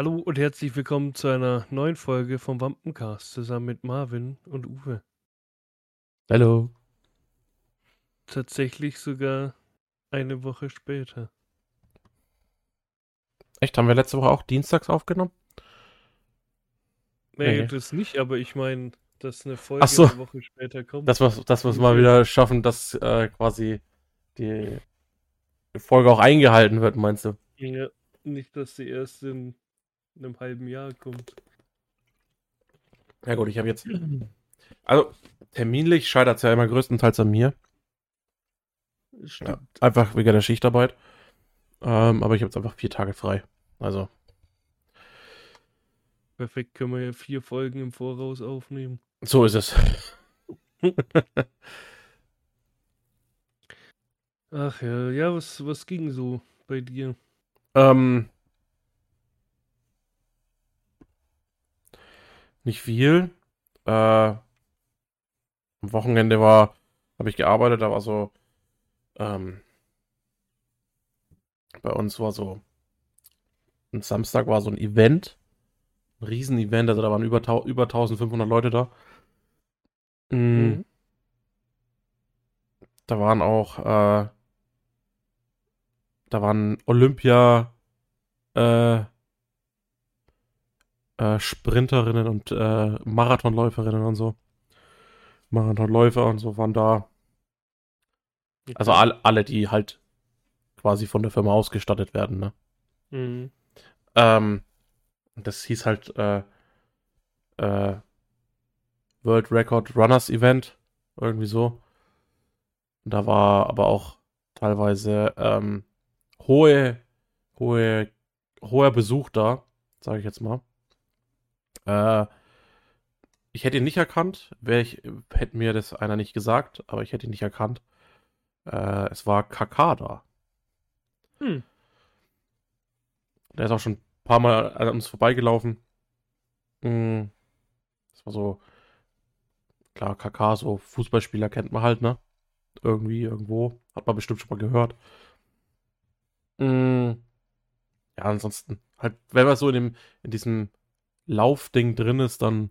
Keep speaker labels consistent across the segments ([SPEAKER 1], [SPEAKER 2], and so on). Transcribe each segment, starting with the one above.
[SPEAKER 1] Hallo und herzlich willkommen zu einer neuen Folge vom Wampencast zusammen mit Marvin und Uwe.
[SPEAKER 2] Hallo.
[SPEAKER 1] Tatsächlich sogar eine Woche später.
[SPEAKER 2] Echt? Haben wir letzte Woche auch dienstags aufgenommen?
[SPEAKER 1] Nee,
[SPEAKER 2] Nee.
[SPEAKER 1] das nicht, aber ich meine, dass eine Folge
[SPEAKER 2] so.
[SPEAKER 1] eine Woche später kommt.
[SPEAKER 2] Dass wir dass wir's mal wieder schaffen, dass äh, quasi die Folge auch eingehalten wird, meinst du?
[SPEAKER 1] Ja, nicht, dass sie erst in einem halben Jahr kommt.
[SPEAKER 2] Ja gut, ich habe jetzt... Also, terminlich scheitert es ja immer größtenteils an mir.
[SPEAKER 1] Stimmt.
[SPEAKER 2] Einfach wegen der Schichtarbeit. Ähm, aber ich habe jetzt einfach vier Tage frei. Also,
[SPEAKER 1] Perfekt, können wir ja vier Folgen im Voraus aufnehmen.
[SPEAKER 2] so ist es.
[SPEAKER 1] Ach ja, ja, was, was ging so bei dir?
[SPEAKER 2] Ähm, nicht viel. Äh, am Wochenende war, habe ich gearbeitet, da war so, ähm, bei uns war so, am Samstag war so ein Event, ein Riesen-Event, also da waren über, über 1500 Leute da. Mm,
[SPEAKER 1] Mhm.
[SPEAKER 2] Da waren auch, äh, da waren Olympia, äh, äh, Sprinterinnen und äh, Marathonläuferinnen und so. Marathonläufer und so waren da. Also all, alle, die halt quasi von der Firma ausgestattet werden, ne?
[SPEAKER 1] Mhm.
[SPEAKER 2] Ähm, das hieß halt äh, äh, World Record Runners Event, irgendwie so. Da war aber auch teilweise ähm, hohe, hohe, hoher Besuch da, sage ich jetzt mal. Äh, ich hätte ihn nicht erkannt, wäre ich, hätte mir das einer nicht gesagt, aber ich hätte ihn nicht erkannt. Äh, es war KK da.
[SPEAKER 1] Hm.
[SPEAKER 2] Der ist auch schon ein paar Mal an uns vorbeigelaufen. Mm, Das war so, klar, KK, so Fußballspieler kennt man halt, ne? Irgendwie, irgendwo. Hat man bestimmt schon mal gehört. Mm, Ja, ansonsten, halt, wenn man so in dem, in diesem Laufding drin ist, dann,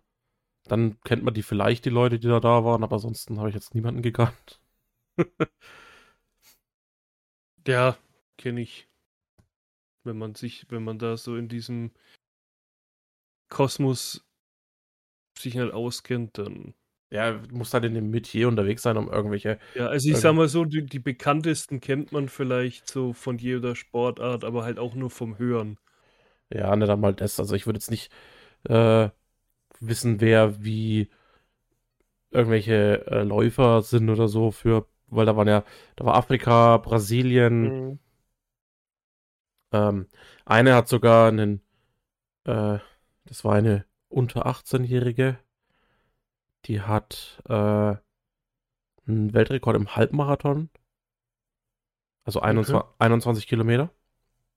[SPEAKER 2] dann kennt man die vielleicht, die Leute, die da da waren, aber ansonsten habe ich jetzt niemanden gekannt.
[SPEAKER 1] Ja, kenne ich. Wenn man sich, wenn man da so in diesem Kosmos sich nicht auskennt, dann.
[SPEAKER 2] Ja, du musst halt in dem Metier unterwegs sein, um irgendwelche
[SPEAKER 1] Ja, also ich sag mal so, die, die bekanntesten kennt man vielleicht so von jeder Sportart, aber halt auch nur vom Hören.
[SPEAKER 2] Ja, nicht einmal das. Also ich würde jetzt nicht äh, wissen, wer wie irgendwelche äh, Läufer sind oder so für, weil da waren ja, da war Afrika, Brasilien,
[SPEAKER 1] Mhm.
[SPEAKER 2] ähm, eine hat sogar einen, äh, das war eine unter 18-Jährige, die hat äh, einen Weltrekord im Halbmarathon, also 21, 21 Kilometer.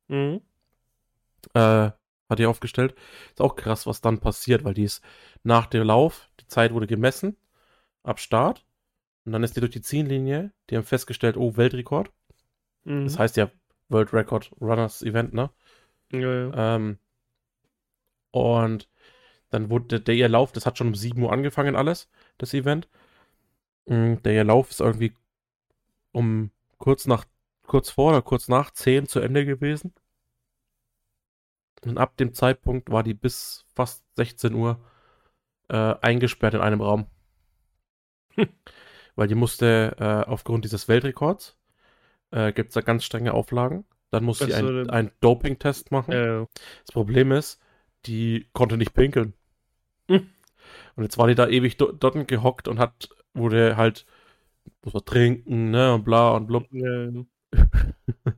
[SPEAKER 1] Mhm.
[SPEAKER 2] äh, hat die aufgestellt. Ist auch krass, was dann passiert, weil die ist nach dem Lauf, die Zeit wurde gemessen, ab Start. Und dann ist die durch die Ziellinie, die haben festgestellt, oh, Weltrekord.
[SPEAKER 1] Mhm.
[SPEAKER 2] Das heißt ja World Record Runners Event, ne?
[SPEAKER 1] ja, ja.
[SPEAKER 2] Ähm, und dann wurde der, ihr Lauf, das hat schon um 7 Uhr angefangen alles, das Event. Mm, Der ihr Lauf ist irgendwie um kurz nach, kurz vor oder kurz nach 10 zu Ende gewesen. Und ab dem Zeitpunkt war die bis fast 16 Uhr äh, eingesperrt in einem Raum. Weil die musste äh, aufgrund dieses Weltrekords, äh, gibt es da ganz strenge Auflagen. Dann muss sie einen, Doping-Test machen.
[SPEAKER 1] ja.
[SPEAKER 2] Das Problem ist, die konnte nicht pinkeln.
[SPEAKER 1] Hm.
[SPEAKER 2] Und jetzt war die da ewig do dort gehockt und hat, wurde halt, muss man trinken, ne, und bla und blub.
[SPEAKER 1] ja.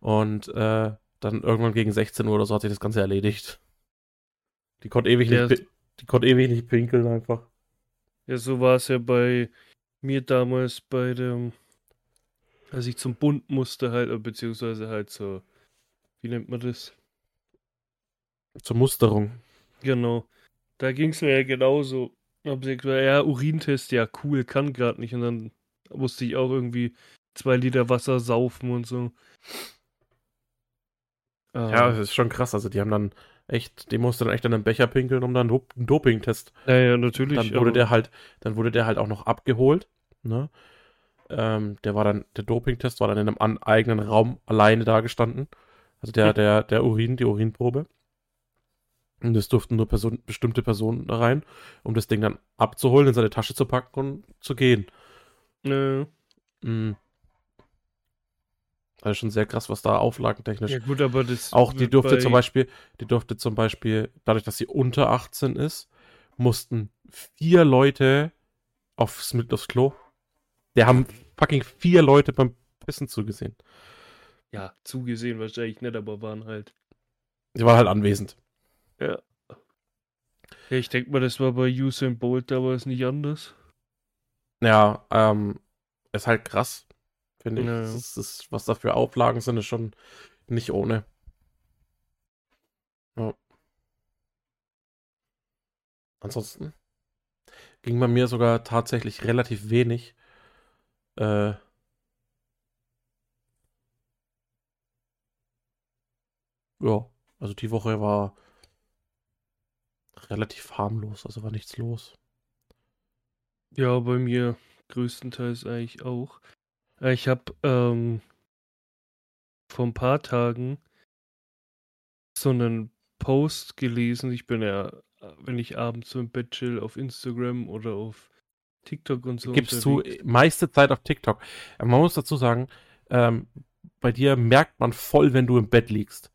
[SPEAKER 2] Und äh, dann irgendwann gegen 16 Uhr oder so hat sich das Ganze erledigt. Die konnte ewig,
[SPEAKER 1] Ja,
[SPEAKER 2] nicht, die konnte ewig nicht pinkeln einfach.
[SPEAKER 1] Ja, so war es ja bei mir damals bei dem, als ich zum Bund musste halt, äh, beziehungsweise halt so, wie nennt man das?
[SPEAKER 2] Zur Musterung.
[SPEAKER 1] Genau. Da ging es mir ja genauso. Hab sie gesagt, ja, Urintest, ja, cool, kann gerade nicht. Und dann musste ich auch irgendwie zwei Liter Wasser saufen und so.
[SPEAKER 2] Ja, das
[SPEAKER 1] Ähm,
[SPEAKER 2] ist schon krass. Also die haben dann echt, die musste dann echt an den Becher pinkeln, um dann einen Dopingtest.
[SPEAKER 1] ja, ja, natürlich.
[SPEAKER 2] Dann wurde
[SPEAKER 1] aber-
[SPEAKER 2] der halt, dann wurde der halt auch noch abgeholt. Ne? Ähm, der war dann, der Dopingtest war dann in einem eigenen Raum alleine da gestanden. Also der, der, der Urin, die Urinprobe. Und es durften nur Person, bestimmte Personen da rein, um das Ding dann abzuholen, in seine Tasche zu packen und zu gehen.
[SPEAKER 1] Ne.
[SPEAKER 2] Mhm. Also schon sehr krass, was da auflagentechnisch.
[SPEAKER 1] Ja, gut, aber das.
[SPEAKER 2] Auch die durfte
[SPEAKER 1] bei-
[SPEAKER 2] zum Beispiel, die durfte zum Beispiel, dadurch, dass sie unter 18 ist, mussten vier Leute aufs, mit aufs Klo. Der haben fucking vier Leute beim Pissen zugesehen.
[SPEAKER 1] Ja, zugesehen wahrscheinlich nicht, aber waren halt.
[SPEAKER 2] Die waren halt anwesend.
[SPEAKER 1] Ja. Ja, ich denke mal, das war bei Usain Bolt damals nicht anders.
[SPEAKER 2] Ja, ähm, ist halt krass, finde ich.
[SPEAKER 1] Ja,
[SPEAKER 2] Das ist, was da für Auflagen sind, ist schon nicht ohne. Ja. Ansonsten ging bei mir sogar tatsächlich relativ wenig. Äh, ja, also die Woche war relativ harmlos, also war nichts los.
[SPEAKER 1] Ja, bei mir größtenteils eigentlich auch. Äh, Ich habe ähm, vor ein paar Tagen so einen Post gelesen. Ich bin ja, äh, wenn ich abends so im Bett chill, auf Instagram oder auf TikTok und so.
[SPEAKER 2] gibst du
[SPEAKER 1] unterwegs.
[SPEAKER 2] meiste Zeit auf TikTok. Äh, Man muss dazu sagen, ähm, bei dir merkt man voll, wenn du im Bett liegst.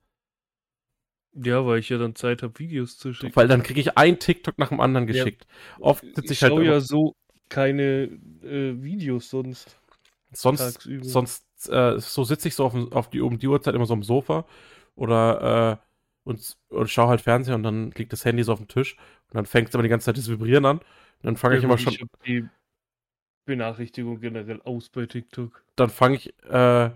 [SPEAKER 1] Ja, weil ich ja dann Zeit habe, Videos zu schicken.
[SPEAKER 2] Weil dann kriege ich ein TikTok nach dem anderen
[SPEAKER 1] Ja.
[SPEAKER 2] geschickt. Oft sitze
[SPEAKER 1] ich
[SPEAKER 2] ich halt
[SPEAKER 1] schaue
[SPEAKER 2] immer-
[SPEAKER 1] ja so keine äh, Videos sonst
[SPEAKER 2] sonst, sonst äh, so sitze ich so auf, auf die, um die Uhrzeit immer so am Sofa oder äh, und, und schaue halt Fernsehen und dann liegt das Handy so auf dem Tisch und dann fängt es immer die ganze Zeit das Vibrieren an. Und dann fange ich immer schon,
[SPEAKER 1] Ich hab die Benachrichtigung generell aus bei TikTok.
[SPEAKER 2] dann fange ich, äh,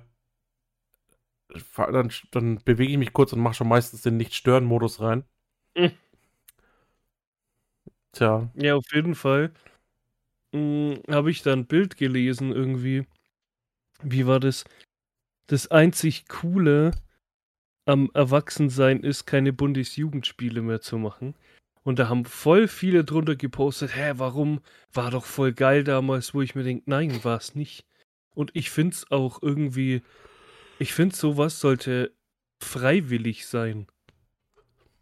[SPEAKER 2] dann, dann bewege ich mich kurz und mache schon meistens den Nicht-Stören-Modus rein.
[SPEAKER 1] Mhm.
[SPEAKER 2] Tja,
[SPEAKER 1] Ja, auf jeden Fall habe ich da ein Bild gelesen irgendwie. Wie war das? Das einzig Coole am Erwachsensein ist, keine Bundesjugendspiele mehr zu machen. Und da haben voll viele drunter gepostet, hä, warum? War doch voll geil damals, wo ich mir denke, nein, war es nicht. Und ich finde es auch irgendwie, ich finde sowas sollte freiwillig sein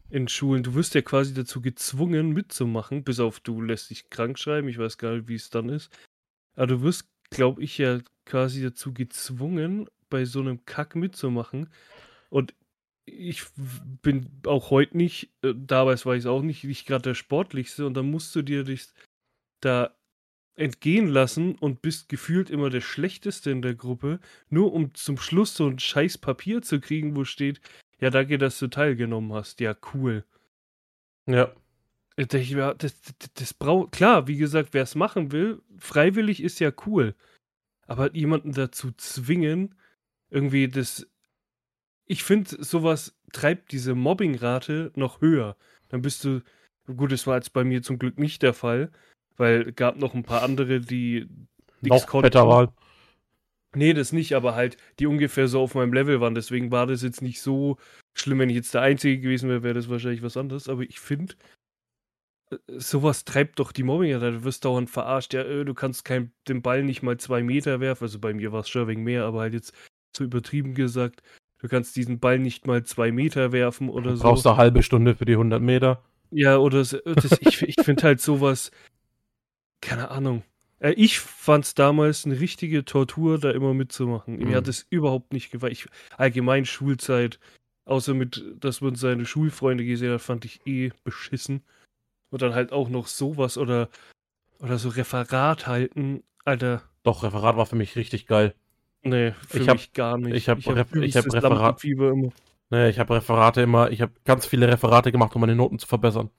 [SPEAKER 1] in Schulen. Du wirst ja quasi dazu gezwungen mitzumachen, bis auf du lässt dich krank schreiben. Ich weiß gar nicht, wie es dann ist. Aber du wirst, glaube ich, ja quasi dazu gezwungen, bei so einem Kack mitzumachen. Und ich bin auch heute nicht, äh, damals war ich es auch nicht, nicht gerade der Sportlichste. Und dann musst du dir dich da entgehen lassen und bist gefühlt immer der Schlechteste in der Gruppe, nur um zum Schluss so ein scheiß Papier zu kriegen, wo steht, ja, danke, dass du teilgenommen hast. Ja, cool.
[SPEAKER 2] ja.
[SPEAKER 1] Ich denke, ja, das, das, das braucht, klar, wie gesagt, wer es machen will, freiwillig ist ja cool. Aber jemanden dazu zwingen, irgendwie das, ich finde, sowas treibt diese Mobbingrate noch höher. Dann bist du, gut, das war jetzt bei mir zum Glück nicht der Fall, weil es gab noch ein paar andere, die
[SPEAKER 2] Noch
[SPEAKER 1] konnten.
[SPEAKER 2] fetter Wahl.
[SPEAKER 1] Nee, das nicht, aber halt, die ungefähr so auf meinem Level waren. Deswegen war das jetzt nicht so schlimm. Wenn ich jetzt der Einzige gewesen wäre, wäre das wahrscheinlich was anderes. Aber ich finde, sowas treibt doch die Mobbing. Du wirst dauernd verarscht. Ja, äh, du kannst kein, den Ball nicht mal zwei Meter werfen. Also bei mir war es wegen mehr, aber halt jetzt so übertrieben gesagt. Du kannst diesen Ball nicht mal zwei Meter werfen oder
[SPEAKER 2] Du
[SPEAKER 1] so.
[SPEAKER 2] brauchst eine halbe Stunde für die 100 Meter.
[SPEAKER 1] Ja, oder so, das, ich, ich finde halt sowas, keine Ahnung. Äh, Ich fand es damals eine richtige Tortur, da immer mitzumachen.
[SPEAKER 2] Mhm.
[SPEAKER 1] Mir hat es überhaupt nicht gefallen. Ich, allgemein Schulzeit, außer mit, dass man seine Schulfreunde gesehen hat, fand ich eh beschissen. Und dann halt auch noch sowas oder, oder so Referat halten. Alter,
[SPEAKER 2] Doch, Referat war für mich richtig geil.
[SPEAKER 1] nee, für
[SPEAKER 2] Ich hab-
[SPEAKER 1] mich gar nicht.
[SPEAKER 2] ich hab Ref- ich hab Referat-
[SPEAKER 1] immer.
[SPEAKER 2] Ne, ich habe Referate immer, ich habe ganz viele Referate gemacht, um meine Noten zu verbessern.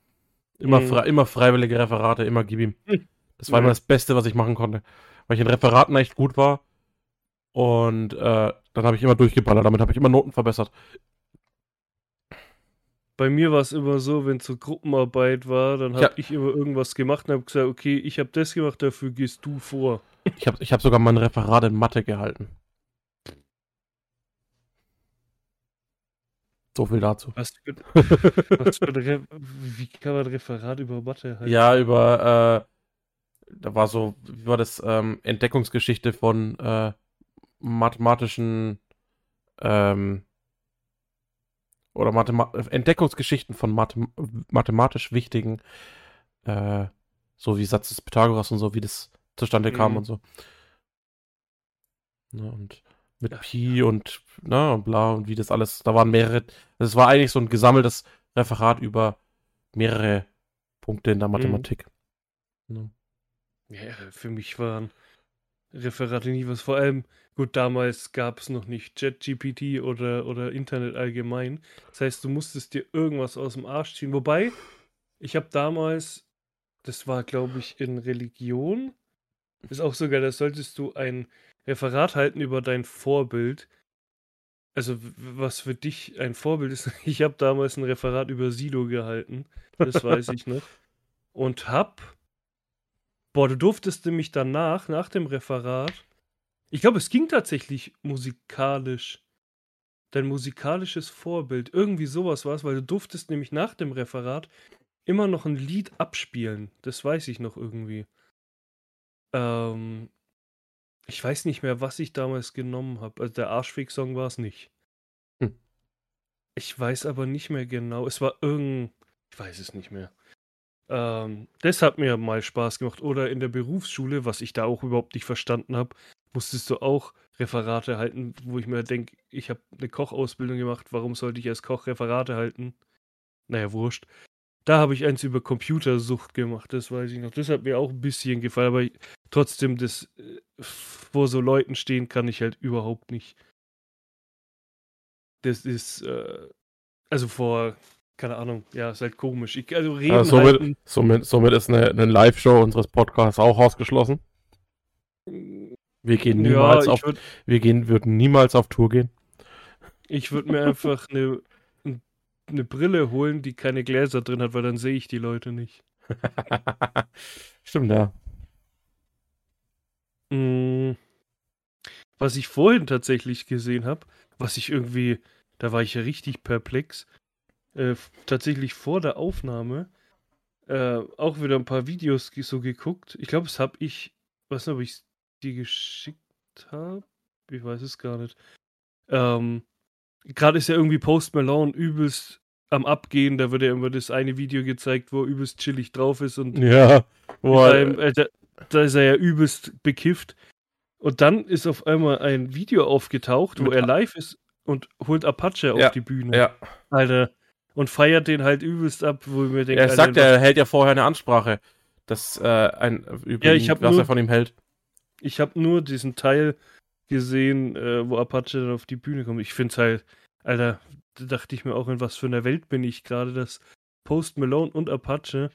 [SPEAKER 2] Immer,
[SPEAKER 1] Mhm.
[SPEAKER 2] frei, immer freiwillige Referate, immer gib ihm.
[SPEAKER 1] Hm.
[SPEAKER 2] Das war
[SPEAKER 1] Mhm.
[SPEAKER 2] immer das Beste, was ich machen konnte. Weil ich in Referaten echt gut war. Und äh, dann habe ich immer durchgeballert, damit habe ich immer Noten verbessert.
[SPEAKER 1] Bei mir war es immer so, wenn so Gruppenarbeit war, dann
[SPEAKER 2] Ja.
[SPEAKER 1] habe ich immer irgendwas gemacht und habe gesagt, okay, ich habe das gemacht, dafür gehst du vor.
[SPEAKER 2] Ich habe ich hab sogar mein Referat in Mathe gehalten. So viel dazu.
[SPEAKER 1] Was für, was für wie kann man ein Referat über Mathe halten?
[SPEAKER 2] Ja, über, äh, da war so, wie war das, ähm, Entdeckungsgeschichte von äh, mathematischen, ähm, oder Mathema Entdeckungsgeschichten von Mathem mathematisch wichtigen, äh, so wie Satz des Pythagoras und so, wie das zustande kam
[SPEAKER 1] Mhm.
[SPEAKER 2] und so. Ne, und mit
[SPEAKER 1] Ja.
[SPEAKER 2] Pi und, ne, und bla und wie das alles, da waren mehrere, es war eigentlich so ein gesammeltes Referat über mehrere Punkte in der Mathematik. Ne.
[SPEAKER 1] Ja, für mich waren Referate nie was. Vor allem, gut, damals gab es noch nicht ChatGPT oder, oder Internet allgemein. Das heißt, du musstest dir irgendwas aus dem Arsch ziehen. Wobei, ich habe damals, das war, glaube ich, in Religion, ist auch sogar, da solltest du ein Referat halten über dein Vorbild. Also, was für dich ein Vorbild ist. Ich habe damals ein Referat über Silo gehalten. Das weiß ich noch. Und hab Boah, du durftest nämlich danach, nach dem Referat, ich glaube, es ging tatsächlich musikalisch. Dein musikalisches Vorbild. Irgendwie sowas war es, weil du durftest nämlich nach dem Referat immer noch ein Lied abspielen. Das weiß ich noch irgendwie. Ähm, ich weiß nicht mehr, was ich damals genommen habe. Also der Arschfick-Song war es nicht.
[SPEAKER 2] Hm.
[SPEAKER 1] Ich weiß aber nicht mehr genau. Es war irgendein. Ich weiß es nicht mehr. Ähm, das hat mir mal Spaß gemacht. Oder in der Berufsschule, was ich da auch überhaupt nicht verstanden habe, musstest du auch Referate halten, wo ich mir denke, ich habe eine Kochausbildung gemacht, warum sollte ich als Koch Referate halten? Naja, wurscht. Da habe ich eins über Computersucht gemacht, das weiß ich noch. Das hat mir auch ein bisschen gefallen, aber ich, trotzdem, das äh, vor so Leuten stehen kann ich halt überhaupt nicht. Das ist, äh, also vor, keine Ahnung, ja, ist halt komisch. Ich, also reden
[SPEAKER 2] Also somit, somit, somit ist eine, eine Live-Show unseres Podcasts auch ausgeschlossen. Wir gehen
[SPEAKER 1] ja,
[SPEAKER 2] niemals
[SPEAKER 1] ich
[SPEAKER 2] auf,
[SPEAKER 1] würde
[SPEAKER 2] wir gehen, würden niemals auf Tour gehen.
[SPEAKER 1] ich würd mir einfach eine, eine Brille holen, die keine Gläser drin hat, weil dann sehe ich die Leute nicht.
[SPEAKER 2] Stimmt, ja.
[SPEAKER 1] Mm, Was ich vorhin tatsächlich gesehen habe, was ich irgendwie, da war ich ja richtig perplex, äh, tatsächlich vor der Aufnahme äh, auch wieder ein paar Videos so geguckt. Ich glaube, es habe ich, weiß nicht, ob ich die geschickt habe. Ich weiß es gar nicht. Ähm, Gerade ist ja irgendwie Post Malone übelst am Abgehen. Da wird ja immer das eine Video gezeigt, wo er übelst chillig drauf ist und
[SPEAKER 2] Ja.
[SPEAKER 1] Beim, äh, da, da ist er ja übelst bekifft. Und dann ist auf einmal ein Video aufgetaucht, wo er live ist und holt Apache
[SPEAKER 2] Ja,
[SPEAKER 1] auf die Bühne.
[SPEAKER 2] ja.
[SPEAKER 1] Alter. Und feiert den halt übelst ab, wo ich mir denke,
[SPEAKER 2] Er sagt, er hält ja vorher eine Ansprache. Das, äh, ein, über
[SPEAKER 1] Ja,
[SPEAKER 2] ihn, was
[SPEAKER 1] nur-
[SPEAKER 2] er von ihm hält.
[SPEAKER 1] ich habe nur diesen Teil gesehen, äh, wo Apache dann auf die Bühne kommt. Ich finde halt, Alter, da dachte ich mir auch, in was für einer Welt bin ich gerade, dass Post Malone und Apache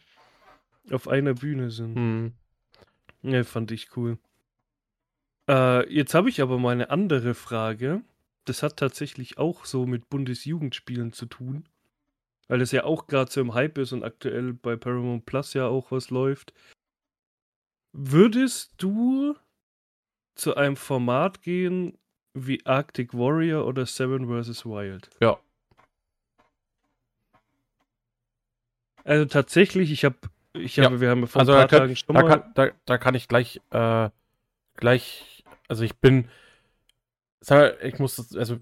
[SPEAKER 1] auf einer Bühne sind.
[SPEAKER 2] Hm.
[SPEAKER 1] Ja, fand ich cool. Äh, jetzt habe ich aber mal eine andere Frage. Das hat tatsächlich auch so mit Bundesjugendspielen zu tun. Weil das ja auch gerade so im Hype ist und aktuell bei Paramount Plus ja auch was läuft. Würdest du zu einem Format gehen wie Arctic Warrior oder Seven vs. Wild?
[SPEAKER 2] Ja.
[SPEAKER 1] Also tatsächlich, ich habe, ich
[SPEAKER 2] Ja,
[SPEAKER 1] habe, wir haben ja vor
[SPEAKER 2] Also
[SPEAKER 1] ein
[SPEAKER 2] da
[SPEAKER 1] paar
[SPEAKER 2] kann,
[SPEAKER 1] Tagen schon
[SPEAKER 2] da,
[SPEAKER 1] mal.
[SPEAKER 2] kann, da, da kann ich gleich, äh, gleich, also ich bin, ich muss, das- also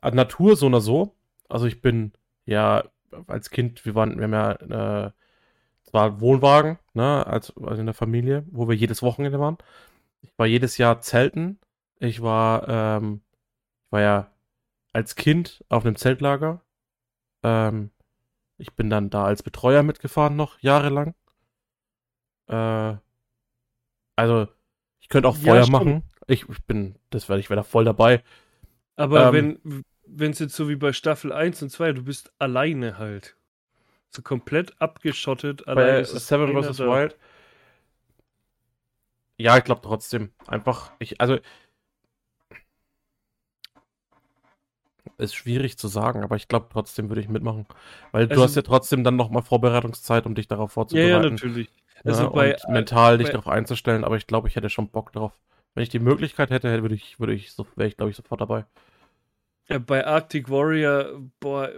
[SPEAKER 2] an Natur so oder so, also ich bin ja als Kind, wir waren, wir haben ja, äh, zwar Wohnwagen, ne, als, also in der Familie, wo wir jedes Wochenende waren. Ich war jedes Jahr zelten. Ich war, ähm, ich war ja als Kind auf einem Zeltlager. Ähm, ich bin dann da als Betreuer mitgefahren noch jahrelang. Äh, also, ich könnte auch
[SPEAKER 1] Ja,
[SPEAKER 2] Feuer
[SPEAKER 1] schon.
[SPEAKER 2] machen. Ich, ich bin, das werde ich wieder voll dabei.
[SPEAKER 1] Aber
[SPEAKER 2] Ähm,
[SPEAKER 1] wenn wenn es jetzt so wie bei Staffel 1 und 2, du bist alleine halt. So komplett abgeschottet. alleine
[SPEAKER 2] Bei
[SPEAKER 1] ist
[SPEAKER 2] Seven vs. Wild. Ja, ich glaube trotzdem. Einfach, ich, also. Ist schwierig zu sagen, aber ich glaube trotzdem würde ich mitmachen. Weil du
[SPEAKER 1] Also-
[SPEAKER 2] hast ja trotzdem dann nochmal Vorbereitungszeit, um dich darauf
[SPEAKER 1] Ja,
[SPEAKER 2] vorzubereiten.
[SPEAKER 1] ja, natürlich. Also
[SPEAKER 2] ja,
[SPEAKER 1] bei,
[SPEAKER 2] und mental dich
[SPEAKER 1] bei-
[SPEAKER 2] darauf einzustellen, aber ich glaube, ich hätte schon Bock drauf. Wenn ich die Möglichkeit hätte, würde ich, würde ich so, wäre ich, glaube ich, sofort dabei.
[SPEAKER 1] Ja, bei Arctic Warrior, boah,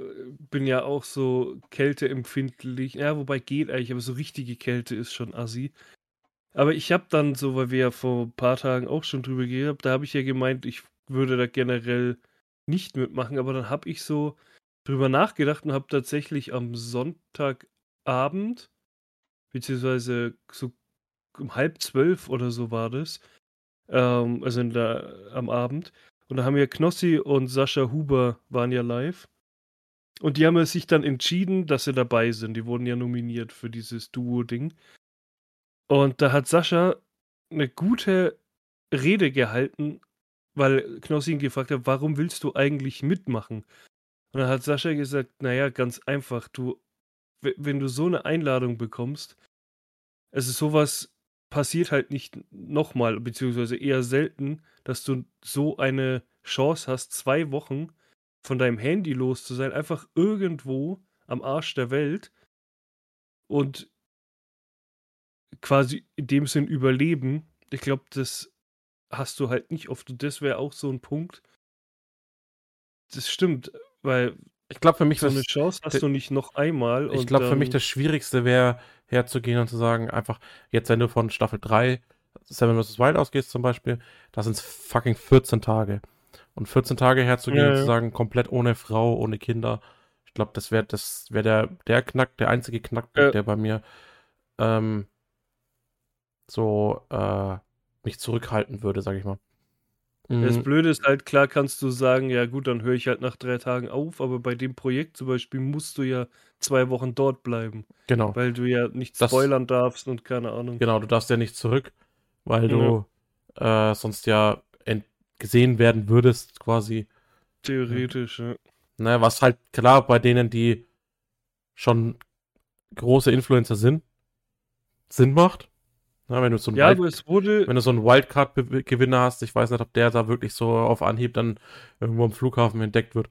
[SPEAKER 1] bin ja auch so kälteempfindlich. Ja, wobei geht eigentlich, aber so richtige Kälte ist schon assi. Aber ich habe dann so, weil wir ja vor ein paar Tagen auch schon drüber geredet haben, da habe ich ja gemeint, ich würde da generell nicht mitmachen, aber dann habe ich so drüber nachgedacht und habe tatsächlich am Sonntagabend, beziehungsweise so um halb zwölf oder so war das, ähm, also in der, am Abend, und da haben ja Knossi und Sascha Huber waren ja live. Und die haben sich dann entschieden, dass sie dabei sind. Die wurden ja nominiert für dieses Duo-Ding. Und da hat Sascha eine gute Rede gehalten, weil Knossi ihn gefragt hat, warum willst du eigentlich mitmachen? Und dann hat Sascha gesagt, naja, ganz einfach, du, wenn du so eine Einladung bekommst, es ist sowas passiert halt nicht nochmal, beziehungsweise eher selten, dass du so eine Chance hast, zwei Wochen von deinem Handy los zu sein, einfach irgendwo am Arsch der Welt und quasi in dem Sinn überleben. Ich glaube, das hast du halt nicht oft und das wäre auch so ein Punkt. Das stimmt, weil
[SPEAKER 2] ich glaube, für mich
[SPEAKER 1] so eine Chance hast du nicht noch einmal.
[SPEAKER 2] Ich glaube, für mich das Schwierigste wäre, herzugehen und zu sagen, einfach, jetzt, wenn du von Staffel 3 Seven vs. Wild ausgehst zum Beispiel, da sind es fucking 14 Tage. Und 14 Tage herzugehen ja, und zu sagen, komplett ohne Frau, ohne Kinder, ich glaube, das wäre das wär der, der Knack, der einzige Knackpunkt, ja. der bei mir ähm, so äh, mich zurückhalten würde, sag ich mal.
[SPEAKER 1] Das mhm. Blöde ist halt, klar kannst du sagen, ja gut, dann höre ich halt nach drei Tagen auf, aber bei dem Projekt zum Beispiel musst du ja zwei Wochen dort bleiben.
[SPEAKER 2] Genau.
[SPEAKER 1] Weil du ja nicht das, spoilern darfst und keine Ahnung.
[SPEAKER 2] Genau, du darfst ja nicht zurück, weil du ja. äh, sonst ja gesehen werden würdest, quasi.
[SPEAKER 1] Theoretisch, ja.
[SPEAKER 2] Naja, was halt klar bei denen, die schon große Influencer sind, Sinn macht. Na, wenn du so einen
[SPEAKER 1] ja, Wild, wurde...
[SPEAKER 2] wenn du so einen Wildcard-Gewinner hast, ich weiß nicht, ob der da wirklich so auf Anhieb dann irgendwo am Flughafen entdeckt wird.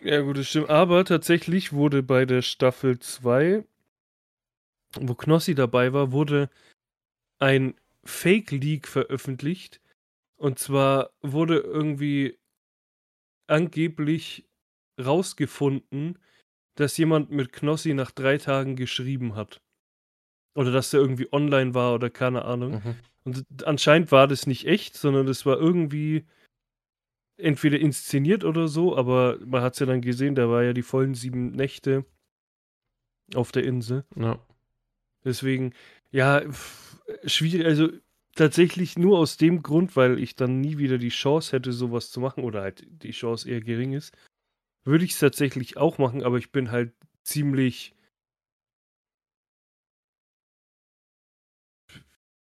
[SPEAKER 1] Ja, gut, das stimmt. Aber tatsächlich wurde bei der Staffel 2, wo Knossi dabei war, wurde ein Fake-Leak veröffentlicht. Und zwar wurde irgendwie angeblich rausgefunden, dass jemand mit Knossi nach drei Tagen geschrieben hat. Oder dass er irgendwie online war oder keine Ahnung. Mhm. Und anscheinend war das nicht echt, sondern das war irgendwie entweder inszeniert oder so, aber man hat es ja dann gesehen, da war ja die vollen sieben Nächte auf der Insel.
[SPEAKER 2] Ja.
[SPEAKER 1] Deswegen, ja, schwierig, also tatsächlich nur aus dem Grund, weil ich dann nie wieder die Chance hätte, sowas zu machen, oder halt die Chance eher gering ist, würde ich es tatsächlich auch machen, aber ich bin halt ziemlich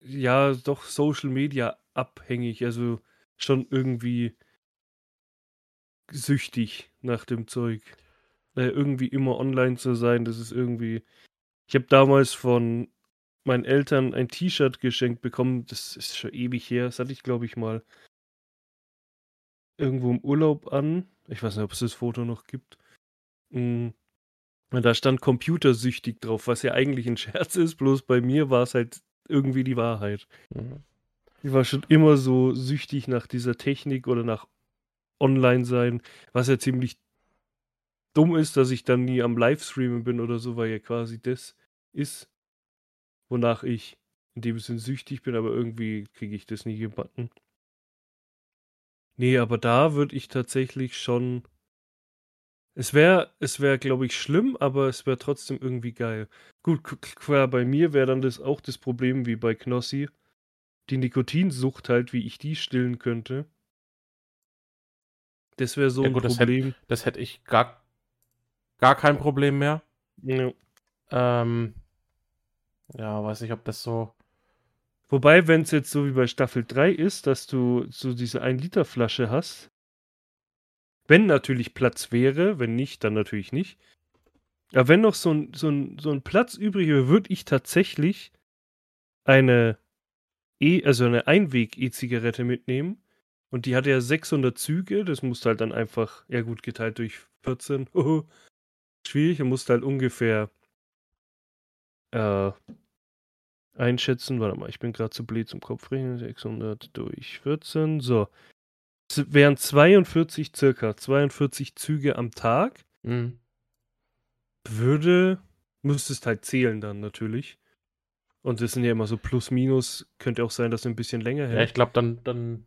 [SPEAKER 1] ja, doch Social Media abhängig, also schon irgendwie süchtig nach dem Zeug. Äh, irgendwie immer online zu sein, das ist irgendwie. Ich habe damals von meinen Eltern ein T-Shirt geschenkt bekommen, das ist schon ewig her, das hatte ich glaube ich mal irgendwo im Urlaub an. Ich weiß nicht, ob es das Foto noch gibt. Und da stand computersüchtig drauf, was ja eigentlich ein Scherz ist, bloß bei mir war es halt irgendwie die Wahrheit. Mhm. Ich war schon immer so süchtig nach dieser Technik oder nach Online-Sein, was ja ziemlich dumm ist, dass ich dann nie am Livestreamen bin oder so, weil ja quasi das ist, wonach ich in dem Sinn süchtig bin, aber irgendwie kriege ich das nie gebacken. Nee, aber da würde ich tatsächlich schon es wäre, es wäre, glaube ich, schlimm, aber es wäre trotzdem irgendwie geil. Gut, klar, bei mir wäre dann das auch das Problem wie bei Knossi. Die Nikotinsucht halt, wie ich die stillen könnte. Das wäre so ja,
[SPEAKER 2] gut,
[SPEAKER 1] ein Problem.
[SPEAKER 2] Das hätte, das hätte ich gar, gar kein Problem mehr.
[SPEAKER 1] Ja.
[SPEAKER 2] Ähm, ja, weiß nicht, ob das so.
[SPEAKER 1] Wobei, wenn es jetzt so wie bei Staffel 3 ist, dass du so diese 1-Liter-Flasche hast, wenn natürlich Platz wäre, wenn nicht, dann natürlich nicht. Aber wenn noch so ein, so ein, so ein Platz übrig wäre, würde ich tatsächlich eine E, also eine Einweg-E-Zigarette mitnehmen. Und die hatte ja 600 Züge, das musste halt dann einfach, ja gut, geteilt durch 14. schwierig, er musste halt ungefähr äh, einschätzen. Warte mal, ich bin gerade zu blöd zum Kopfrechnen. 600 durch 14. So. Wären 42 circa 42 Züge am Tag.
[SPEAKER 2] Mhm.
[SPEAKER 1] Würde, müsstest halt zählen dann natürlich. Und das sind ja immer so plus minus. Könnte auch sein, dass es ein bisschen länger
[SPEAKER 2] Ja,
[SPEAKER 1] hält.
[SPEAKER 2] ich glaube, dann, dann.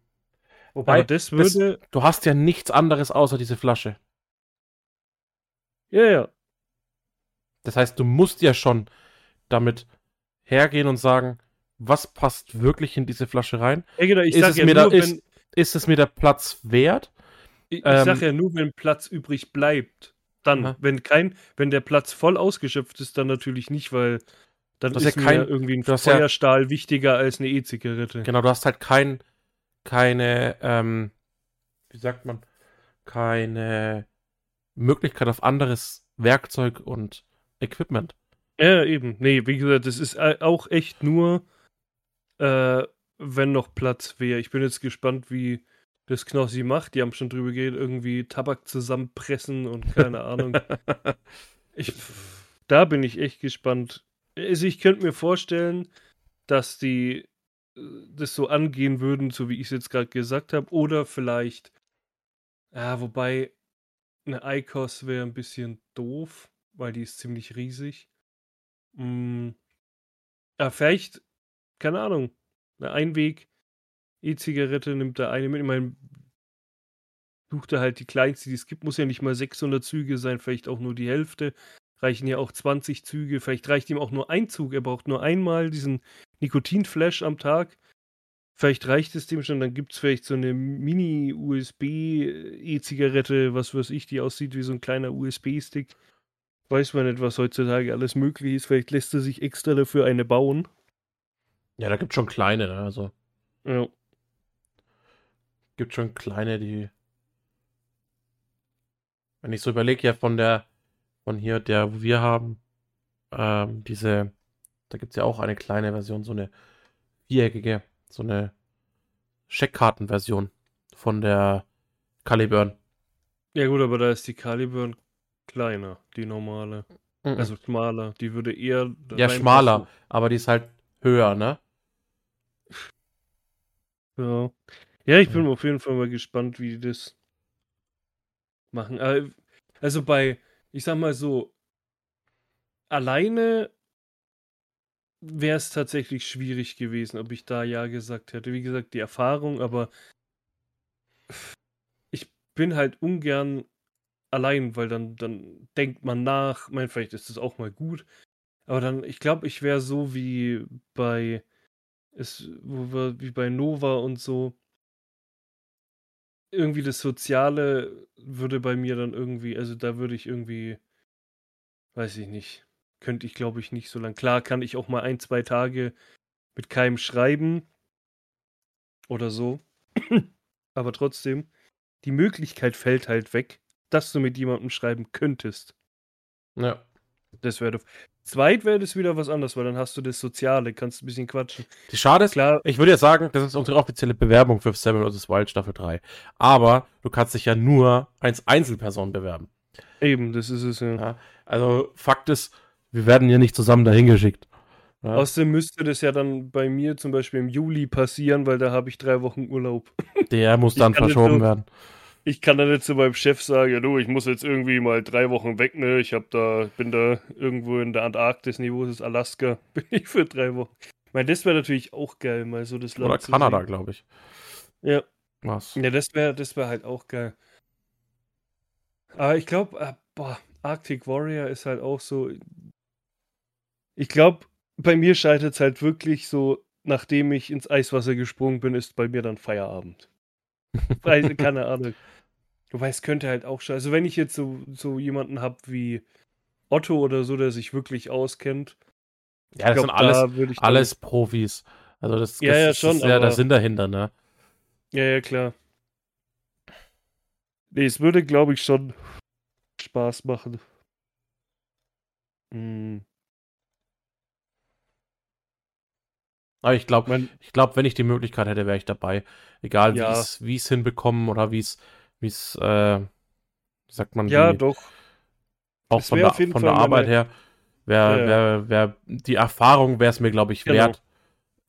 [SPEAKER 2] Wobei,
[SPEAKER 1] das
[SPEAKER 2] das-
[SPEAKER 1] würde.
[SPEAKER 2] du hast ja nichts anderes außer diese Flasche.
[SPEAKER 1] ja, ja.
[SPEAKER 2] Das heißt, du musst ja schon damit hergehen und sagen, was passt wirklich in diese Flasche rein?
[SPEAKER 1] Ja, genau, ich
[SPEAKER 2] Ist
[SPEAKER 1] sag
[SPEAKER 2] es
[SPEAKER 1] ja
[SPEAKER 2] mir
[SPEAKER 1] nur,
[SPEAKER 2] da- ist-
[SPEAKER 1] wenn,
[SPEAKER 2] Ist es mir der Platz wert?
[SPEAKER 1] ich, ich
[SPEAKER 2] ähm,
[SPEAKER 1] sag ja nur, wenn Platz übrig bleibt. Dann,
[SPEAKER 2] Aha.
[SPEAKER 1] wenn kein, wenn der Platz voll ausgeschöpft ist, dann natürlich nicht, weil dann ist
[SPEAKER 2] ja
[SPEAKER 1] mir
[SPEAKER 2] kein-
[SPEAKER 1] irgendwie ein
[SPEAKER 2] hast ja-
[SPEAKER 1] Feuerstahl wichtiger als eine E-Zigarette.
[SPEAKER 2] Genau, du hast halt kein, keine, ähm, wie sagt man, keine Möglichkeit auf anderes Werkzeug und Equipment.
[SPEAKER 1] Ja, eben. Nee, wie gesagt, das ist auch echt nur, äh, wenn noch Platz wäre. Ich bin jetzt gespannt, wie das Knossi macht. Die haben schon drüber geredet, irgendwie Tabak zusammenpressen und keine Ahnung. Ich, da bin ich echt gespannt. Also ich könnte mir vorstellen, dass die äh, das so angehen würden, so wie ich es jetzt gerade gesagt habe. Oder vielleicht, ja, wobei eine ICOS wäre ein bisschen doof, weil die ist ziemlich riesig. Mm, ja, vielleicht, keine Ahnung, eine Einweg E-Zigarette nimmt da eine mit. Ich meine, sucht er halt die kleinste, die es gibt. Muss ja nicht mal 600 Züge sein, vielleicht auch nur die Hälfte. Reichen ja auch 20 Züge. Vielleicht reicht ihm auch nur ein Zug. Er braucht nur einmal diesen Nikotinflash am Tag. Vielleicht reicht es dem schon. Dann gibt es vielleicht so eine Mini-USB-E-Zigarette, was weiß ich, die aussieht wie so ein kleiner USB-Stick. Weiß man nicht, was heutzutage alles möglich ist. Vielleicht lässt er sich extra dafür eine bauen.
[SPEAKER 2] Ja, da gibt schon kleine, ne? Also
[SPEAKER 1] Ja.
[SPEAKER 2] gibt schon kleine, die. Wenn ich so überlege, ja, von der, von hier, der, wo wir haben, ähm, diese, da gibt es ja auch eine kleine Version, so eine viereckige, so eine Scheckkartenversion von der Caliburn.
[SPEAKER 1] Ja gut, aber da ist die Caliburn kleiner, die normale. Also schmaler. Die würde eher.
[SPEAKER 2] ja, schmaler, aber die ist halt höher, ne?
[SPEAKER 1] Ja. Ja, ich bin auf jeden Fall mal gespannt, wie die das machen. Aber, Also bei, ich sag mal so, alleine wäre es tatsächlich schwierig gewesen, ob ich da ja gesagt hätte. Wie gesagt, die Erfahrung, aber ich bin halt ungern allein, weil dann, dann denkt man nach. Ich meine, vielleicht ist das auch mal gut. Aber dann, ich glaube, ich wäre so wie bei es, wo wir, wie bei Nova und so. Irgendwie das Soziale würde bei mir dann irgendwie, also da würde ich irgendwie, weiß ich nicht, könnte ich glaube ich nicht so lang. Klar kann ich auch mal ein, zwei Tage mit keinem schreiben oder so. Aber trotzdem, die Möglichkeit fällt halt weg, dass du mit jemandem schreiben könntest.
[SPEAKER 2] Ja.
[SPEAKER 1] Das wäre doof. Zweit wäre das wieder was anderes, weil dann hast du das Soziale, kannst ein bisschen quatschen.
[SPEAKER 2] Die Schade ist,
[SPEAKER 1] Klar,
[SPEAKER 2] ich würde ja sagen, das ist unsere offizielle Bewerbung für Seven vs. Wild Staffel 3. Aber du kannst dich ja nur als Einzelperson bewerben.
[SPEAKER 1] eben, das ist es ja.
[SPEAKER 2] Ja? Also Fakt ist, wir werden ja nicht zusammen dahin geschickt. Ja?
[SPEAKER 1] Außerdem müsste das ja dann bei mir zum Beispiel im Juli passieren, weil da habe ich drei Wochen Urlaub.
[SPEAKER 2] Der muss
[SPEAKER 1] Ich
[SPEAKER 2] dann verschoben
[SPEAKER 1] so-
[SPEAKER 2] werden.
[SPEAKER 1] Ich kann dann nicht zu meinem Chef sagen, ja du, ich muss jetzt irgendwie mal drei Wochen weg, ne? Ich hab da, bin da irgendwo in der Antarktis, wo ist? Alaska, bin ich für drei Wochen. Ich meine, das wäre natürlich auch geil, mal so das Land
[SPEAKER 2] Oder
[SPEAKER 1] zu
[SPEAKER 2] Kanada, glaube ich.
[SPEAKER 1] Ja.
[SPEAKER 2] Was?
[SPEAKER 1] Ja, das wäre das wär halt auch geil. Aber ich glaube, äh, boah, Arctic Warrior ist halt auch so. Ich glaube, bei mir scheitert es halt wirklich so, nachdem ich ins Eiswasser gesprungen bin, ist bei mir dann Feierabend. Weil, keine Ahnung. Wobei es könnte halt auch schon. Also, wenn ich jetzt so, so jemanden habe wie Otto oder so, der sich wirklich auskennt,
[SPEAKER 2] Ja, das
[SPEAKER 1] glaub,
[SPEAKER 2] sind alles,
[SPEAKER 1] da würde ich dann-
[SPEAKER 2] alles Profis. Also das,
[SPEAKER 1] Ja,
[SPEAKER 2] das,
[SPEAKER 1] ja,
[SPEAKER 2] das
[SPEAKER 1] schon,
[SPEAKER 2] ist ja der
[SPEAKER 1] aber-
[SPEAKER 2] Sinn dahinter, ne?
[SPEAKER 1] Ja, ja, klar. Nee, es würde, glaube ich, schon Spaß machen. Hm,
[SPEAKER 2] Aber ich glaube, ich glaube, wenn ich die Möglichkeit hätte, wäre ich dabei. Egal wie
[SPEAKER 1] Ja.
[SPEAKER 2] es wie es hinbekommen oder wie es wie es äh, wie sagt man
[SPEAKER 1] ja,
[SPEAKER 2] wie,
[SPEAKER 1] doch.
[SPEAKER 2] auch von der, von der Arbeit
[SPEAKER 1] meine-
[SPEAKER 2] her wäre
[SPEAKER 1] Ja,
[SPEAKER 2] wär, wär, die Erfahrung wäre es mir glaube ich
[SPEAKER 1] Genau.
[SPEAKER 2] wert.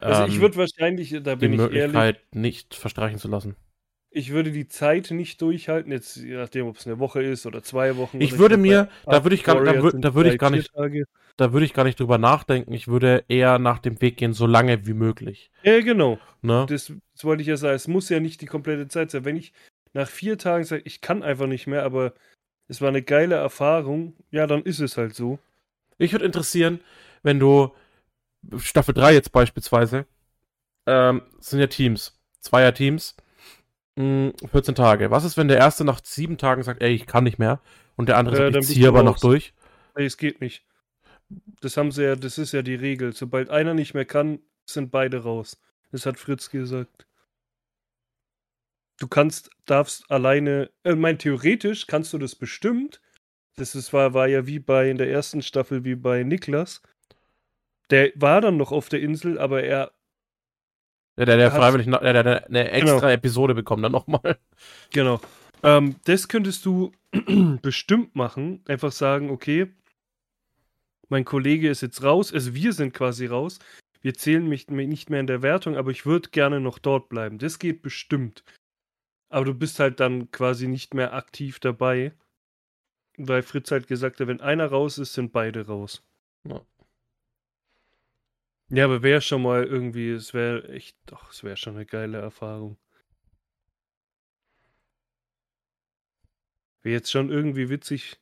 [SPEAKER 1] Also, ich
[SPEAKER 2] ähm,
[SPEAKER 1] würde wahrscheinlich, da
[SPEAKER 2] die
[SPEAKER 1] bin ich ehrlich,
[SPEAKER 2] Möglichkeit nicht verstreichen zu lassen.
[SPEAKER 1] Ich würde die Zeit nicht durchhalten, jetzt je nachdem, ob es eine Woche ist oder zwei Wochen.
[SPEAKER 2] Ich würde
[SPEAKER 1] glaub,
[SPEAKER 2] mir, da würde ich gar, da, wür, da würde ich gar nicht,
[SPEAKER 1] Tage.
[SPEAKER 2] da würde ich gar nicht drüber nachdenken. Ich würde eher nach dem Weg gehen, so lange wie möglich.
[SPEAKER 1] Ja, genau.
[SPEAKER 2] Ne?
[SPEAKER 1] Das, das wollte ich ja sagen. Es muss ja nicht die komplette Zeit sein. Wenn ich nach vier Tagen sage, ich kann einfach nicht mehr, aber es war eine geile Erfahrung, ja, dann ist es halt so.
[SPEAKER 2] Ich würde interessieren, wenn du Staffel 3 jetzt beispielsweise, ähm, es sind ja Teams, Zweier-Teams, mh, 14 Tage. Was ist, wenn der erste nach sieben Tagen sagt, ey, ich kann nicht mehr und der andere
[SPEAKER 1] Äh,
[SPEAKER 2] sagt, ich ziehe aber noch durch?
[SPEAKER 1] Nee, es geht nicht. Das haben sie ja, das ist ja die Regel. Sobald einer nicht mehr kann, sind beide raus. Das hat Fritz gesagt. Du kannst, darfst alleine, äh, mein theoretisch kannst du das bestimmt. Das ist, war, war ja wie bei in der ersten Staffel, wie bei Niklas. Der war dann noch auf der Insel, aber er,
[SPEAKER 2] Der, der
[SPEAKER 1] Hat-
[SPEAKER 2] freiwillig na- der, der, der, eine extra
[SPEAKER 1] Genau.
[SPEAKER 2] Episode bekommt dann nochmal.
[SPEAKER 1] genau. Ähm, das könntest du bestimmt machen. Einfach sagen, okay, mein Kollege ist jetzt raus, also wir sind quasi raus. Wir zählen mich mich nicht mehr in der Wertung, aber ich würde gerne noch dort bleiben. Das geht bestimmt. Aber du bist halt dann quasi nicht mehr aktiv dabei. Weil Fritz halt gesagt hat, wenn einer raus ist, sind beide raus.
[SPEAKER 2] Ja.
[SPEAKER 1] Ja, aber wäre schon mal irgendwie, es wäre echt, doch, es wäre schon eine geile Erfahrung. Wäre jetzt schon irgendwie witzig,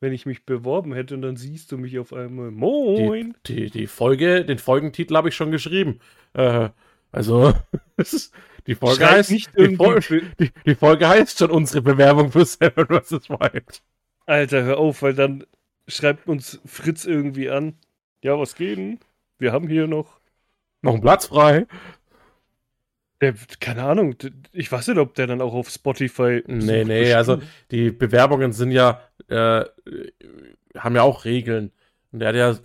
[SPEAKER 1] wenn ich mich beworben hätte und dann siehst du mich auf einmal. Moin!
[SPEAKER 2] Die, die Folge, den Folgentitel habe ich schon geschrieben. Äh, also, die Folge heißt, die,
[SPEAKER 1] irgendwie
[SPEAKER 2] Fol
[SPEAKER 1] für-
[SPEAKER 2] die, die Folge heißt schon unsere Bewerbung für Seven vs. Wild.
[SPEAKER 1] Alter, hör auf, weil dann schreibt uns Fritz irgendwie an. Ja, was geht denn? Wir haben hier noch.
[SPEAKER 2] Noch ein Platz frei.
[SPEAKER 1] Der, keine Ahnung, ich weiß nicht, ob der dann auch auf Spotify.
[SPEAKER 2] Nee, nee, also die Bewerbungen sind ja, äh, haben ja auch Regeln. Und er hat ja,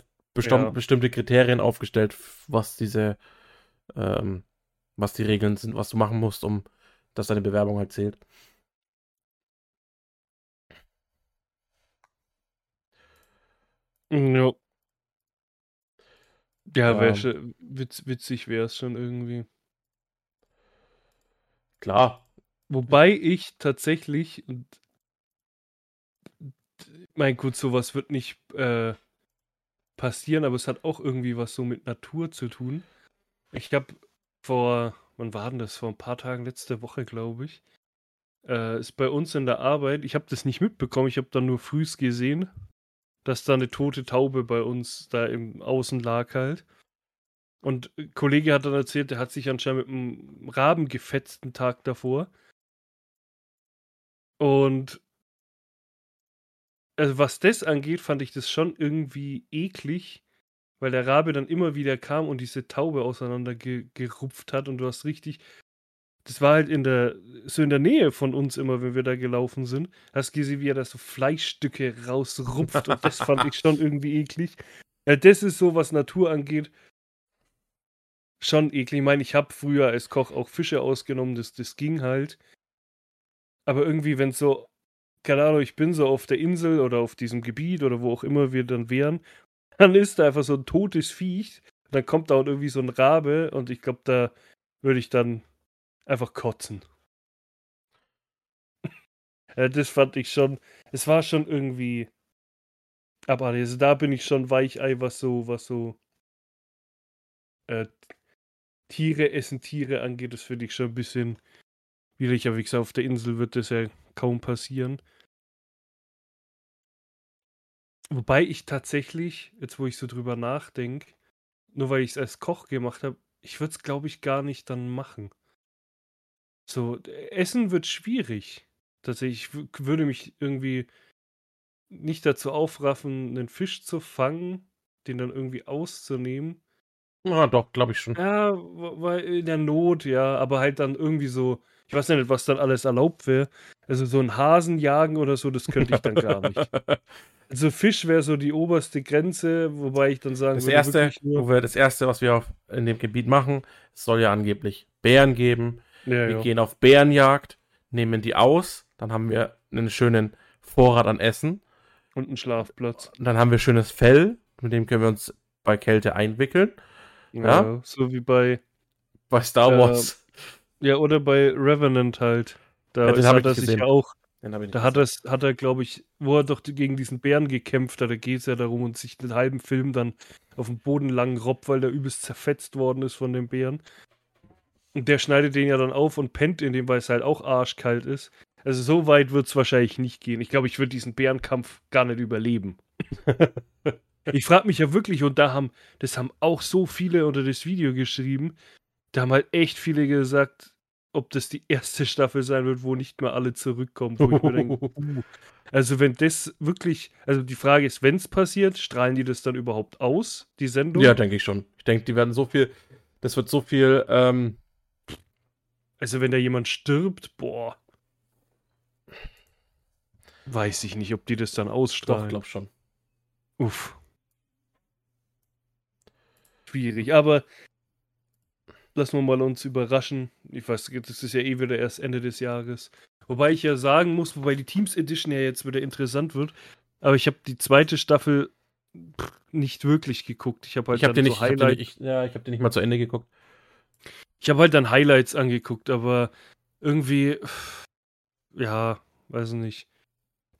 [SPEAKER 1] Ja.
[SPEAKER 2] bestimmte Kriterien aufgestellt, was diese, ähm, was die Regeln sind, was du machen musst, um dass deine Bewerbung halt zählt.
[SPEAKER 1] Ja. Ja, wäre
[SPEAKER 2] Ähm.
[SPEAKER 1] witz, witzig wäre es schon irgendwie.
[SPEAKER 2] Klar.
[SPEAKER 1] Wobei ich tatsächlich, und mein gut, sowas wird nicht äh, passieren, aber es hat auch irgendwie was so mit Natur zu tun. Ich habe vor, wann war denn das? Vor ein paar Tagen, letzte Woche, glaube ich, äh, ist bei uns in der Arbeit, ich habe das nicht mitbekommen, ich habe dann nur frühs gesehen, dass da eine tote Taube bei uns da im Außen lag halt. Und ein Kollege hat dann erzählt, der hat sich anscheinend mit einem Raben gefetzt einen Tag davor. Und also was das angeht, fand ich das schon irgendwie eklig, weil der Rabe dann immer wieder kam und diese Taube auseinander ge gerupft hat und du hast richtig. Das war halt in der, so in der Nähe von uns immer, wenn wir da gelaufen sind. Hast gesehen, wie er da so Fleischstücke rausrupft und das fand ich schon irgendwie eklig. Ja, das ist so, was Natur angeht, schon eklig. Ich meine, ich habe früher als Koch auch Fische ausgenommen, das, das ging halt. Aber irgendwie, wenn so, keine Ahnung, ich bin so auf der Insel oder auf diesem Gebiet oder wo auch immer wir dann wären, dann ist da einfach so ein totes Viech. Dann kommt da auch irgendwie so ein Rabe und ich glaube, da würde ich dann einfach kotzen. ja, das fand ich schon, es war schon irgendwie, aber also da bin ich schon Weichei, was so, was so äh, Tiere essen Tiere angeht, das finde ich schon ein bisschen schwierig. Aber wie gesagt, auf der Insel wird das ja kaum passieren. Wobei ich tatsächlich, jetzt wo ich so drüber nachdenke, nur weil ich es als Koch gemacht habe, ich würde es, glaube ich, gar nicht dann machen. So, Essen wird schwierig. Tatsächlich, ich würde mich irgendwie nicht dazu aufraffen, einen Fisch zu fangen, den dann irgendwie auszunehmen.
[SPEAKER 2] Ja, doch, glaube ich schon.
[SPEAKER 1] Ja, weil in der Not, ja, aber halt dann irgendwie so, ich weiß nicht, was dann alles erlaubt wäre. Also so ein Hasen jagen oder so, das könnte ich dann gar nicht. Also Fisch wäre so die oberste Grenze, wobei ich dann sagen
[SPEAKER 2] Das
[SPEAKER 1] würde,
[SPEAKER 2] erste,
[SPEAKER 1] nur,
[SPEAKER 2] wir, das erste, was wir in dem Gebiet machen, es soll ja angeblich Bären geben.
[SPEAKER 1] Ja,
[SPEAKER 2] Wir
[SPEAKER 1] ja.
[SPEAKER 2] gehen auf Bärenjagd, nehmen die aus, dann haben wir einen schönen Vorrat an Essen.
[SPEAKER 1] und ein Schlafplatz.
[SPEAKER 2] Und dann haben wir schönes Fell, mit dem können wir uns bei Kälte einwickeln.
[SPEAKER 1] Ja. So wie bei,
[SPEAKER 2] Bei Star
[SPEAKER 1] Ähm,
[SPEAKER 2] Wars.
[SPEAKER 1] Ja, oder bei Revenant halt. Da
[SPEAKER 2] Ja, den
[SPEAKER 1] hat
[SPEAKER 2] ich
[SPEAKER 1] er
[SPEAKER 2] nicht
[SPEAKER 1] sich
[SPEAKER 2] gesehen.
[SPEAKER 1] ja auch,
[SPEAKER 2] Den
[SPEAKER 1] da hat, er's- hat er, glaube ich, wo er doch gegen diesen Bären gekämpft hat, da geht es ja darum und sich den halben Film dann auf dem Boden lang robbt, weil der übelst zerfetzt worden ist von dem Bären. Und der schneidet den ja dann auf und pennt in dem, weil es halt auch arschkalt ist. Also so weit wird es wahrscheinlich nicht gehen. Ich glaube, ich würde diesen Bärenkampf gar nicht überleben. ich frage mich ja wirklich, und da haben, das haben auch so viele unter das Video geschrieben, da haben halt echt viele gesagt, ob das die erste Staffel sein wird, wo nicht mehr alle zurückkommen. Wo ich mir denke, uh, also wenn das wirklich, also die Frage ist, wenn es passiert, strahlen die das dann überhaupt aus, die Sendung?
[SPEAKER 2] Ja, denke ich schon. Ich denke, die werden so viel, das wird so viel, ähm,
[SPEAKER 1] Also wenn da jemand stirbt, boah. Weiß ich nicht, ob die das dann
[SPEAKER 2] doch,
[SPEAKER 1] ausstrahlen.
[SPEAKER 2] glaub schon.
[SPEAKER 1] Uff. Schwierig, aber lassen wir mal uns überraschen. Ich weiß, das ist ja eh wieder erst Ende des Jahres. Wobei ich ja sagen muss, wobei die Teams Edition ja jetzt wieder interessant wird, aber ich habe die zweite Staffel nicht wirklich geguckt. Ich habe halt
[SPEAKER 2] Ich
[SPEAKER 1] dann
[SPEAKER 2] den nicht,
[SPEAKER 1] so
[SPEAKER 2] ich hab den,
[SPEAKER 1] Highlight,
[SPEAKER 2] ich, ja, ich habe den nicht mal zu Ende geguckt.
[SPEAKER 1] Ich habe halt dann Highlights angeguckt, aber irgendwie ja, weiß nicht.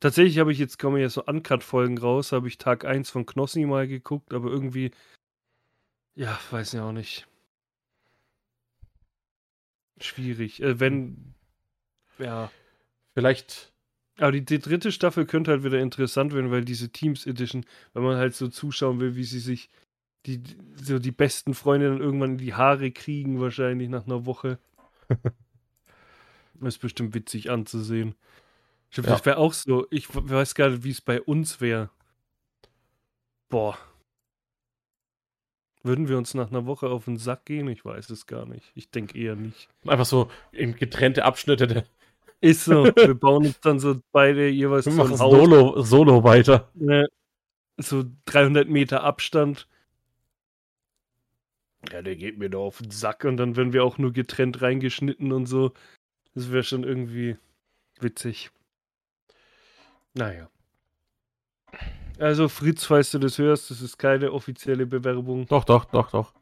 [SPEAKER 1] Tatsächlich habe ich jetzt kommen ja so Uncut-Folgen raus, habe ich Tag 1 von Knossi mal geguckt, aber irgendwie, ja, weiß ich auch nicht. Schwierig. Äh, wenn, ja.
[SPEAKER 2] Vielleicht,
[SPEAKER 1] Aber die, die dritte Staffel könnte halt wieder interessant werden, weil diese Teams Edition, wenn man halt so zuschauen will, wie sie sich die, so die besten Freunde dann irgendwann in die Haare kriegen, wahrscheinlich nach einer Woche. Das ist bestimmt witzig anzusehen. Stimmt,
[SPEAKER 2] Ja.
[SPEAKER 1] Das wäre auch so, ich weiß gar nicht, wie es bei uns wäre. Boah. Würden wir uns nach einer Woche auf den Sack gehen? Ich weiß es gar nicht. Ich denke eher nicht.
[SPEAKER 2] einfach so in getrennte Abschnitte, der,
[SPEAKER 1] Ist so. wir bauen uns dann so beide jeweils
[SPEAKER 2] wir
[SPEAKER 1] so
[SPEAKER 2] machen
[SPEAKER 1] ein Haus.
[SPEAKER 2] Solo, Solo weiter.
[SPEAKER 1] So 300 Meter Abstand. Ja, der geht mir da auf den Sack und dann werden wir auch nur getrennt reingeschnitten und so. Das wäre schon irgendwie witzig. Naja. Also Fritz, falls du das hörst, das ist keine offizielle Bewerbung.
[SPEAKER 2] Doch, doch, doch, doch.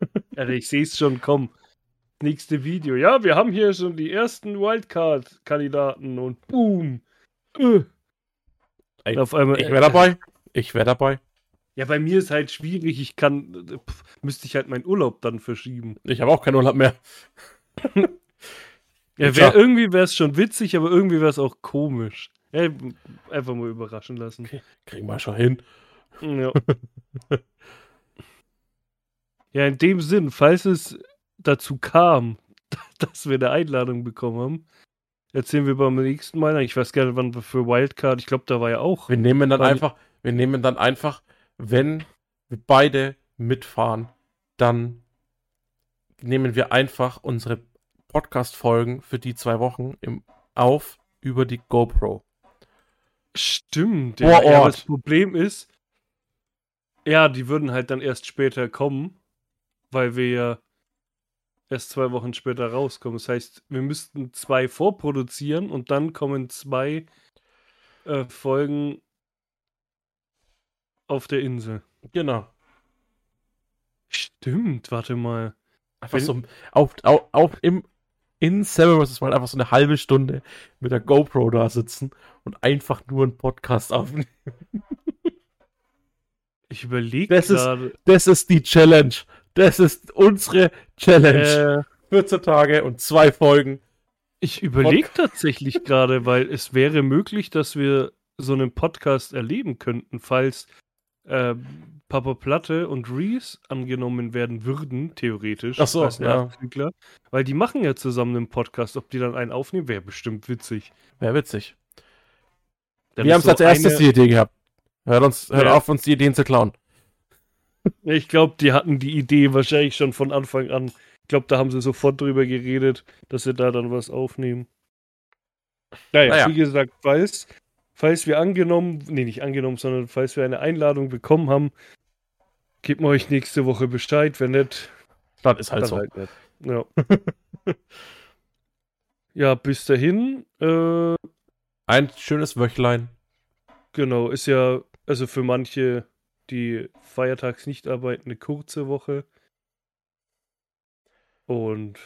[SPEAKER 1] Also ich sehe es schon, komm. Nächste Video. Ja, wir haben hier schon die ersten Wildcard-Kandidaten und boom. Äh.
[SPEAKER 2] Ey,
[SPEAKER 1] Auf einmal,
[SPEAKER 2] Ich wäre dabei. Ich wäre dabei.
[SPEAKER 1] Ja, bei mir ist halt schwierig. Ich kann, äh, pf, müsste ich halt meinen Urlaub dann verschieben.
[SPEAKER 2] Ich habe auch keinen Urlaub mehr.
[SPEAKER 1] Ja, wär, irgendwie wäre es schon witzig, aber irgendwie wäre es auch komisch. Ja, einfach mal überraschen lassen.
[SPEAKER 2] Kriegen wir schon hin.
[SPEAKER 1] Ja. ja, in dem Sinn, falls es dazu kam, dass wir eine Einladung bekommen haben, erzählen wir beim nächsten Mal. Ich weiß gar nicht, wann wir für Wildcard, ich glaube, da war ja auch.
[SPEAKER 2] Wir nehmen dann einfach, wir nehmen dann einfach, wenn wir beide mitfahren, dann nehmen wir einfach unsere Podcast-Folgen für die zwei Wochen im, auf über die GoPro.
[SPEAKER 1] Stimmt.
[SPEAKER 2] Vor
[SPEAKER 1] Ja, ja, aber
[SPEAKER 2] Ort.
[SPEAKER 1] das Problem ist, ja, die würden halt dann erst später kommen, weil wir ja erst zwei Wochen später rauskommen. Das heißt, wir müssten zwei vorproduzieren und dann kommen zwei äh, Folgen auf der Insel.
[SPEAKER 2] Genau.
[SPEAKER 1] Stimmt, warte mal.
[SPEAKER 2] Einfach
[SPEAKER 1] Wenn-
[SPEAKER 2] so auf, auf, auf im in Seven vs. Wild einfach so eine halbe Stunde mit der GoPro da sitzen und einfach nur einen Podcast aufnehmen.
[SPEAKER 1] Ich überlege
[SPEAKER 2] Das ist-
[SPEAKER 1] gerade.
[SPEAKER 2] Das ist die Challenge. Das ist unsere Challenge.
[SPEAKER 1] Äh,
[SPEAKER 2] 14 Tage und zwei Folgen.
[SPEAKER 1] ich überlege tatsächlich gerade, weil es wäre möglich, dass wir so einen Podcast erleben könnten, falls äh, Papa Platte und Reese angenommen werden würden, theoretisch.
[SPEAKER 2] Ach so,
[SPEAKER 1] als
[SPEAKER 2] ja.
[SPEAKER 1] Nachzügler. Weil die machen ja zusammen einen Podcast. Ob die dann einen aufnehmen, wäre bestimmt witzig.
[SPEAKER 2] Wäre witzig.
[SPEAKER 1] Dann
[SPEAKER 2] Wir haben es
[SPEAKER 1] so
[SPEAKER 2] als erstes
[SPEAKER 1] eine-
[SPEAKER 2] die Idee gehabt. Hört, uns, hört
[SPEAKER 1] Ja.
[SPEAKER 2] auf, uns die Ideen zu klauen.
[SPEAKER 1] Ich glaube, die hatten die Idee wahrscheinlich schon von Anfang an. Ich glaube, da haben sie sofort drüber geredet, dass sie da dann was aufnehmen. Naja,
[SPEAKER 2] Naja.
[SPEAKER 1] wie gesagt, falls, falls wir angenommen, nee, nicht angenommen, sondern falls wir eine Einladung bekommen haben, gebt mir euch nächste Woche Bescheid. Wenn nicht,
[SPEAKER 2] Das ist halt
[SPEAKER 1] dann
[SPEAKER 2] so.
[SPEAKER 1] halt. Ja. ja, bis dahin, äh,
[SPEAKER 2] Ein schönes Wöchlein.
[SPEAKER 1] genau, ist ja, also für manche, die feiertags nicht arbeiten, eine kurze Woche. Und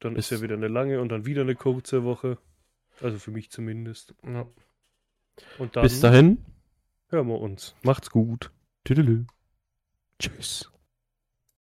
[SPEAKER 1] Dann
[SPEAKER 2] Bis-
[SPEAKER 1] ist ja wieder eine lange und dann wieder eine kurze Woche. Also für mich zumindest.
[SPEAKER 2] Ja.
[SPEAKER 1] Und dann
[SPEAKER 2] Bis dahin.
[SPEAKER 1] hören wir uns. Macht's gut.
[SPEAKER 2] Tüdelü.
[SPEAKER 1] Tschüss.